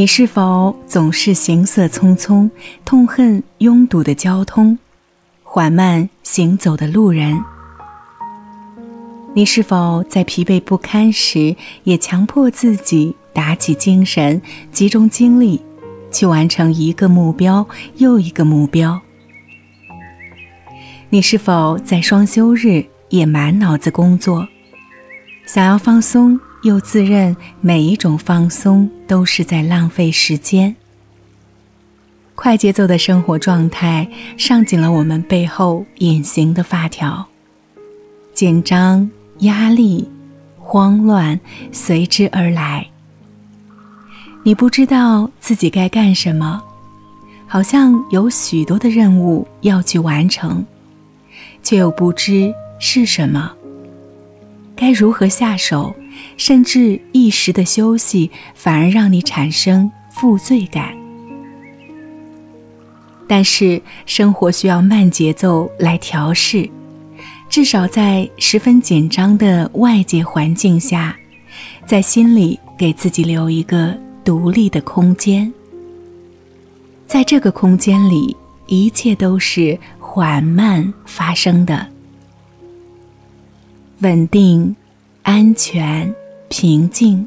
你是否总是行色匆匆，痛恨拥堵的交通，缓慢行走的路人？你是否在疲惫不堪时，也强迫自己打起精神，集中精力，去完成一个目标又一个目标？你是否在双休日也满脑子工作，想要放松？又自认每一种放松都是在浪费时间。快节奏的生活状态上紧了我们背后隐形的发条，紧张、压力、慌乱随之而来。你不知道自己该干什么，好像有许多的任务要去完成，却又不知是什么，该如何下手。甚至一时的休息，反而让你产生负罪感。但是生活需要慢节奏来调试，至少在十分紧张的外界环境下，在心里给自己留一个独立的空间。在这个空间里，一切都是缓慢发生的，稳定。安全、平静，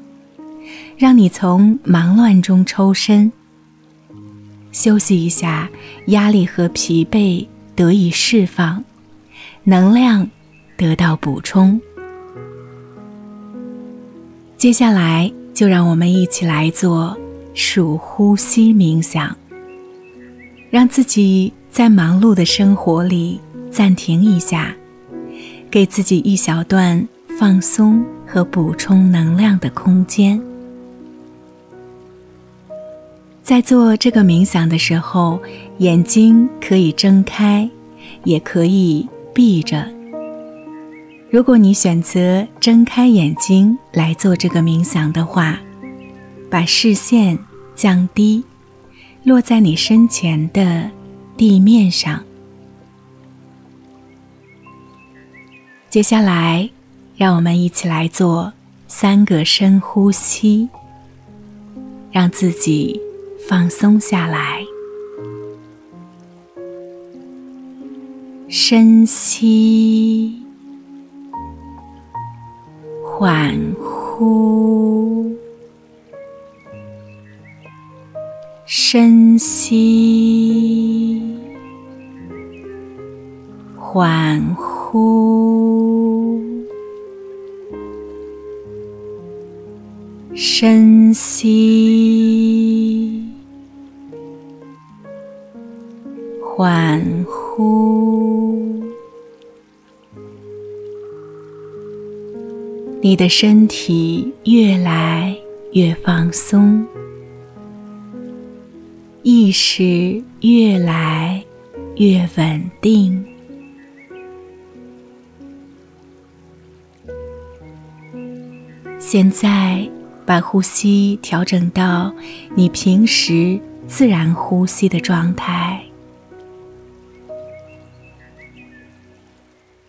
让你从忙乱中抽身，休息一下，压力和疲惫得以释放，能量得到补充。接下来，就让我们一起来做数呼吸冥想，让自己在忙碌的生活里暂停一下，给自己一小段。放松和补充能量的空间。在做这个冥想的时候，眼睛可以睁开，也可以闭着。如果你选择睁开眼睛来做这个冥想的话，把视线降低，落在你身前的地面上。接下来。让我们一起来做三个深呼吸，让自己放松下来。深吸，缓呼，深吸，缓呼。深吸，缓呼，你的身体越来越放松，意识越来越稳定。现在。把呼吸调整到你平时自然呼吸的状态，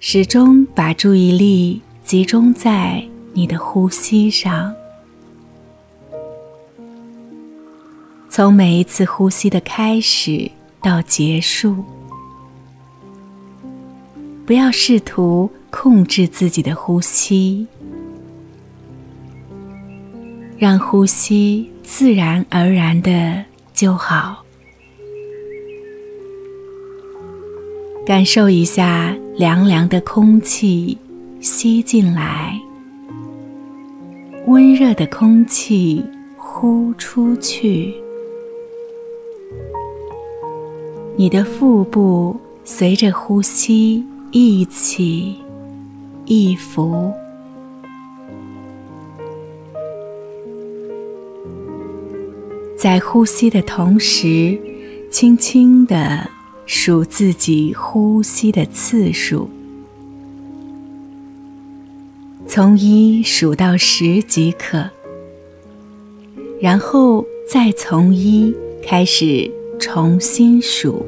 始终把注意力集中在你的呼吸上。从每一次呼吸的开始到结束，不要试图控制自己的呼吸。让呼吸自然而然的就好，感受一下凉凉的空气吸进来，温热的空气呼出去，你的腹部随着呼吸一起一伏。在呼吸的同时，轻轻地数自己呼吸的次数，从一数到十即可，然后再从一开始重新数。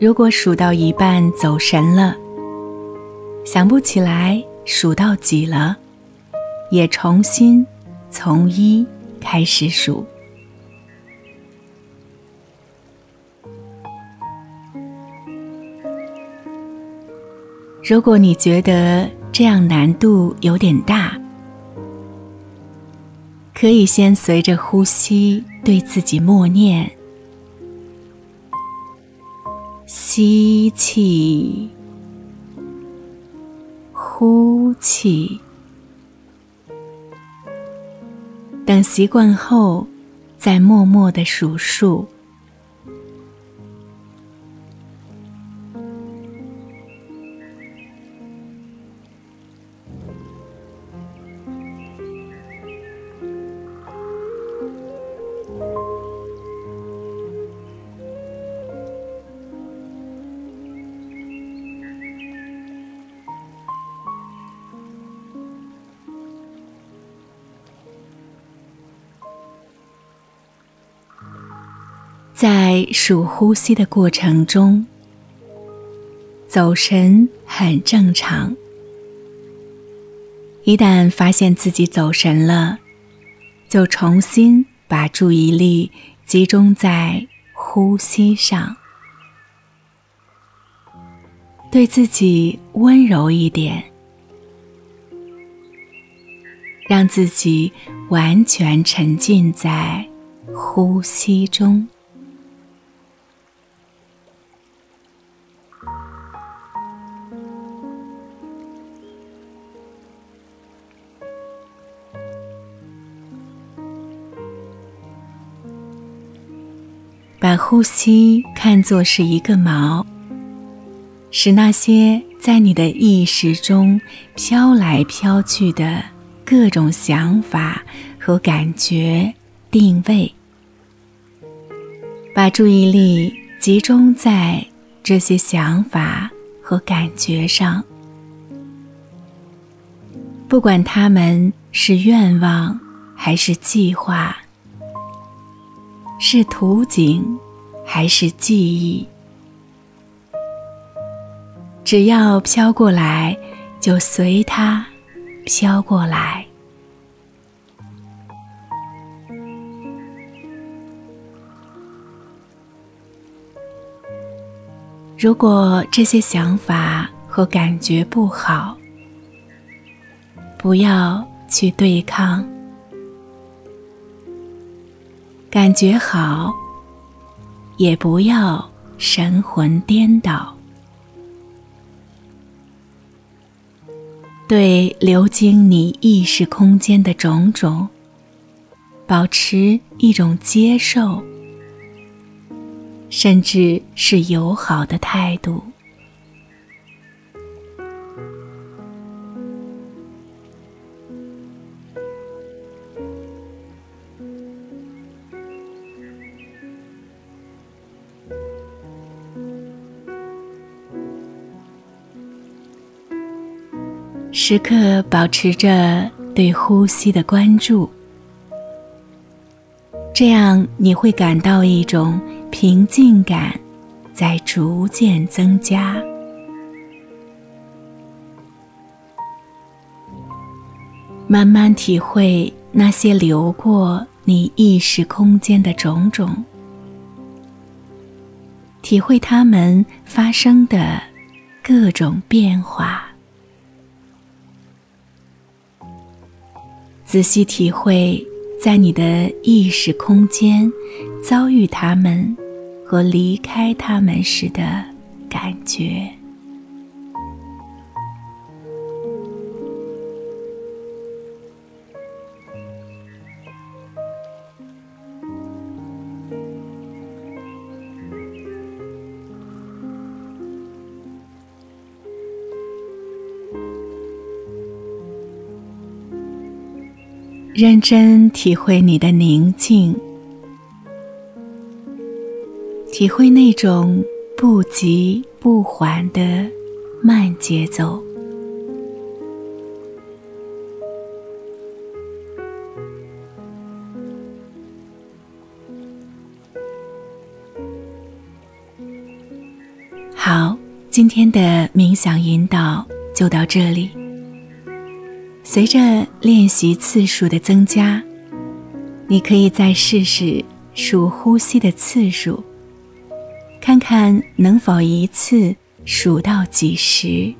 如果数到一半走神了，想不起来数到几了。也重新从一开始数。如果你觉得这样难度有点大，可以先随着呼吸对自己默念：吸气，呼气。等习惯后，再默默的数数。在数呼吸的过程中，走神很正常。一旦发现自己走神了，就重新把注意力集中在呼吸上，对自己温柔一点，让自己完全沉浸在呼吸中。把呼吸看作是一个锚，使那些在你的意识中飘来飘去的各种想法和感觉定位，把注意力集中在这些想法和感觉上，不管他们是愿望还是计划。是图景，还是记忆？只要飘过来，就随它飘过来。如果这些想法和感觉不好，不要去对抗。感觉好，也不要神魂颠倒。对流经你意识空间的种种，保持一种接受，甚至是友好的态度。时刻保持着对呼吸的关注，这样你会感到一种平静感在逐渐增加。慢慢体会那些流过你意识空间的种种，体会它们发生的各种变化。仔细体会，在你的意识空间遭遇他们和离开他们时的感觉。认真体会你的宁静，体会那种不急不缓的慢节奏。好，今天的冥想引导就到这里。随着练习次数的增加，你可以再试试数呼吸的次数，看看能否一次数到几十。